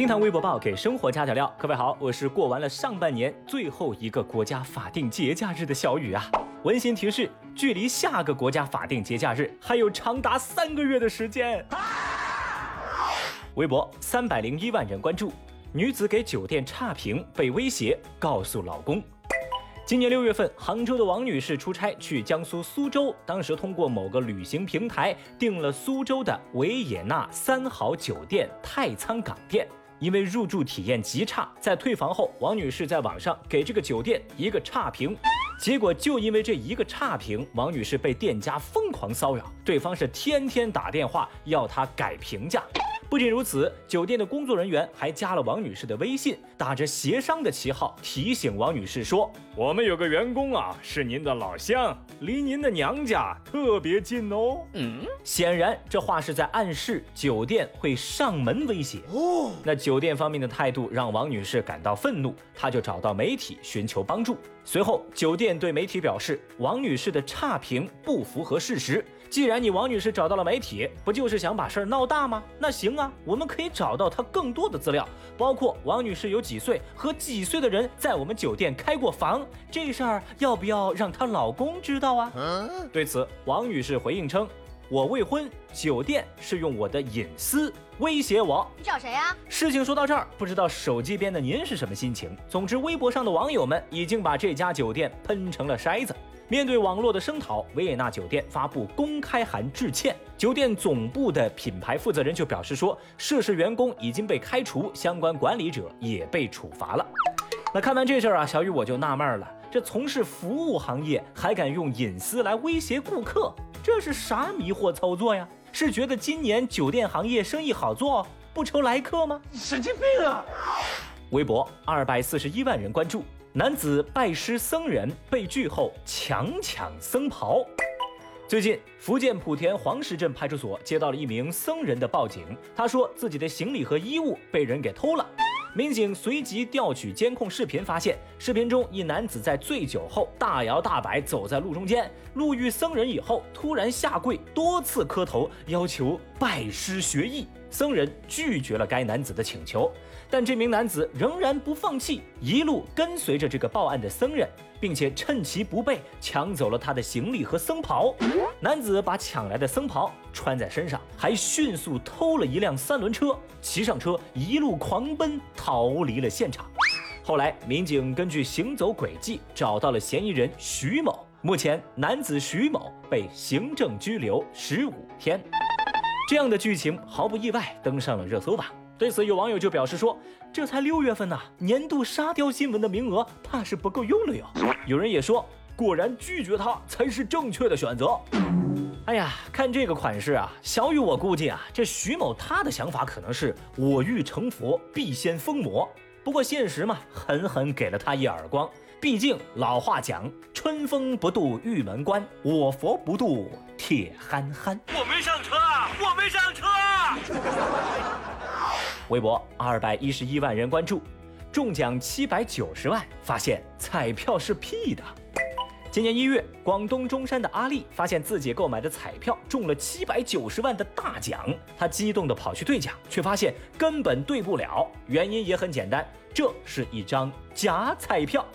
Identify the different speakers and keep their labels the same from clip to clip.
Speaker 1: 听谈微博报给生活加点料，各位好，我是过完了上半年最后一个国家法定节假日的小雨啊。温馨提示：距离下个国家法定节假日还有长达三个月的时间。微博三百零一万人关注，女子给酒店差评被威胁，告诉老公。今年六月份，杭州的王女士出差去江苏苏州，当时通过某个旅行平台订了苏州的维也纳三好酒店太仓港店。因为入住体验极差，在退房后，王女士在网上给这个酒店一个差评，结果就因为这一个差评，王女士被店家疯狂骚扰，对方是天天打电话要她改评价。不仅如此，酒店的工作人员还加了王女士的微信，打着协商的旗号提醒王女士说：“我们有个员工啊，是您的老乡，离您的娘家特别近哦。”嗯，显然这话是在暗示酒店会上门威胁。哦，那酒店方面的态度让王女士感到愤怒，她就找到媒体寻求帮助。随后，酒店对媒体表示，王女士的差评不符合事实。既然你王女士找到了媒体，不就是想把事儿闹大吗？那行啊，我们可以找到她更多的资料，包括王女士有几岁和几岁的人在我们酒店开过房，这事儿要不要让她老公知道啊？对此，王女士回应称：“我未婚，酒店是用我的隐私威胁我。
Speaker 2: 你找谁呀？”
Speaker 1: 事情说到这儿，不知道手机边的您是什么心情？总之，微博上的网友们已经把这家酒店喷成了筛子。面对网络的声讨，维也纳酒店发布公开函致歉。酒店总部的品牌负责人就表示说，涉事员工已经被开除，相关管理者也被处罚了。那看完这事儿啊，小雨我就纳闷了，这从事服务行业还敢用隐私来威胁顾客，这是啥迷惑操作呀？是觉得今年酒店行业生意好做，不愁来客吗？
Speaker 3: 神经病啊！
Speaker 1: 微博二百四十一万人关注。男子拜师僧人被拒后强抢僧袍。最近，福建莆田黄石镇派出所接到了一名僧人的报警，他说自己的行李和衣物被人给偷了。民警随即调取监控视频，发现视频中一男子在醉酒后大摇大摆走在路中间，路遇僧人以后突然下跪，多次磕头要求拜师学艺。僧人拒绝了该男子的请求，但这名男子仍然不放弃，一路跟随着这个报案的僧人，并且趁其不备抢走了他的行李和僧袍。男子把抢来的僧袍穿在身上，还迅速偷了一辆三轮车，骑上车一路狂奔逃离了现场。后来，民警根据行走轨迹找到了嫌疑人徐某，目前男子徐某被行政拘留十五天。这样的剧情毫不意外登上了热搜榜。对此，有网友就表示说：“这才六月份呐，年度沙雕新闻的名额怕是不够用了哟。”有人也说：“果然拒绝他才是正确的选择。”哎呀，看这个款式啊，小雨我估计啊，这徐某他的想法可能是我欲成佛必先疯魔。不过现实嘛，狠狠给了他一耳光。毕竟老话讲：“春风不度玉门关，我佛不度铁憨憨。”
Speaker 3: 我没上车，我没上车。
Speaker 1: 微博二百一十一万人关注，中奖七百九十万，发现彩票是 P 的。今年一月，广东中山的阿丽发现自己购买的彩票中了七百九十万的大奖，她激动地跑去兑奖，却发现根本兑不了。原因也很简单，这是一张假彩票。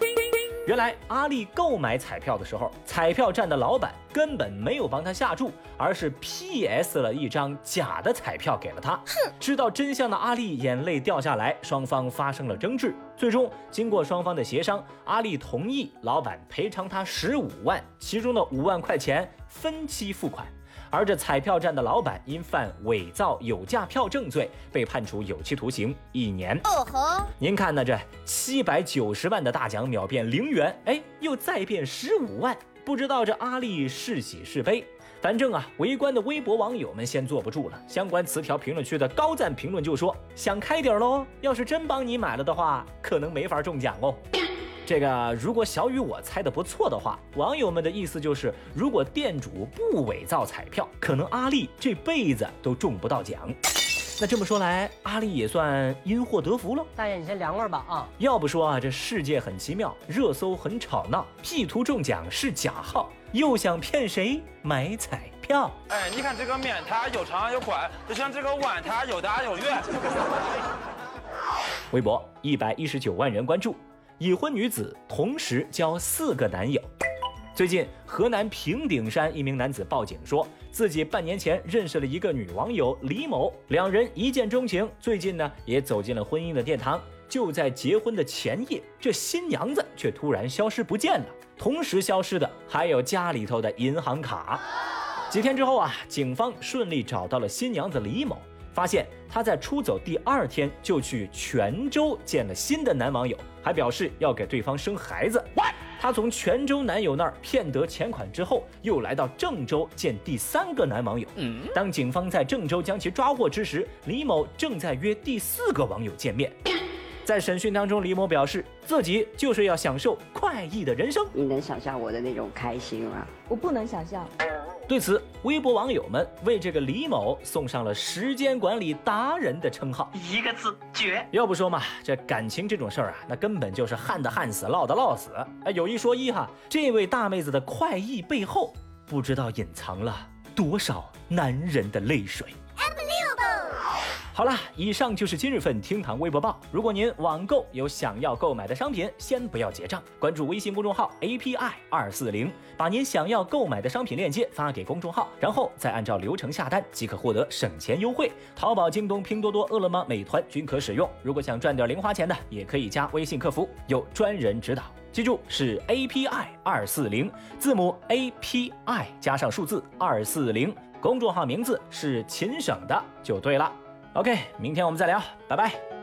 Speaker 1: 原来阿丽购买彩票的时候，彩票站的老板根本没有帮他下注，而是 P.S 了一张假的彩票给了他。哼！知道真相的阿丽眼泪掉下来，双方发生了争执。最终经过双方的协商，阿丽同意老板赔偿他十五万，其中的五万块钱分期付款。而这彩票站的老板因犯伪造有价票证罪，被判处有期徒刑一年。哦吼！您看呢？这七百九十万的大奖秒变零元，哎，又再变十五万，不知道这阿丽是喜是悲。反正啊，围观的微博网友们先坐不住了。相关词条评论区的高赞评论就说：“想开点喽，要是真帮你买了的话，可能没法中奖哦。”这个如果小雨我猜的不错的话，网友们的意思就是，如果店主不伪造彩票，可能阿丽这辈子都中不到奖。那这么说来，阿丽也算因祸得福了。
Speaker 4: 大爷，你先凉快吧啊！
Speaker 1: 要不说啊，这世界很奇妙，热搜很吵闹，P 图中奖是假号，又想骗谁买彩票？
Speaker 3: 哎，你看这个面它有长有宽，就像这个碗它有大有圆。
Speaker 1: 微博一百一十九万人关注，已婚女子同时交四个男友。最近，河南平顶山一名男子报警说，自己半年前认识了一个女网友李某，两人一见钟情，最近呢也走进了婚姻的殿堂。就在结婚的前夜，这新娘子却突然消失不见了，同时消失的还有家里头的银行卡。几天之后啊，警方顺利找到了新娘子李某，发现他在出走第二天就去泉州见了新的男网友，还表示要给对方生孩子。他从泉州男友那儿骗得钱款之后，又来到郑州见第三个男网友。当警方在郑州将其抓获之时，李某正在约第四个网友见面。在审讯当中，李某表示自己就是要享受快意的人生。
Speaker 2: 你能想象我的那种开心吗？
Speaker 4: 我不能想象。
Speaker 1: 对此，微博网友们为这个李某送上了时间管理达人的称号，
Speaker 3: 一个字绝。
Speaker 1: 要不说嘛，这感情这种事儿啊，那根本就是旱的旱死，涝的涝死。哎，有一说一哈，这位大妹子的快意背后，不知道隐藏了多少男人的泪水。好了，以上就是今日份厅堂微博报。如果您网购有想要购买的商品，先不要结账，关注微信公众号 API 二四零，把您想要购买的商品链接发给公众号，然后再按照流程下单，即可获得省钱优惠。淘宝、京东、拼多多、饿了么、美团均可使用。如果想赚点零花钱的，也可以加微信客服，有专人指导。记住是 API 二四零，字母 API 加上数字二四零，公众号名字是秦省的就对了。OK，明天我们再聊，拜拜。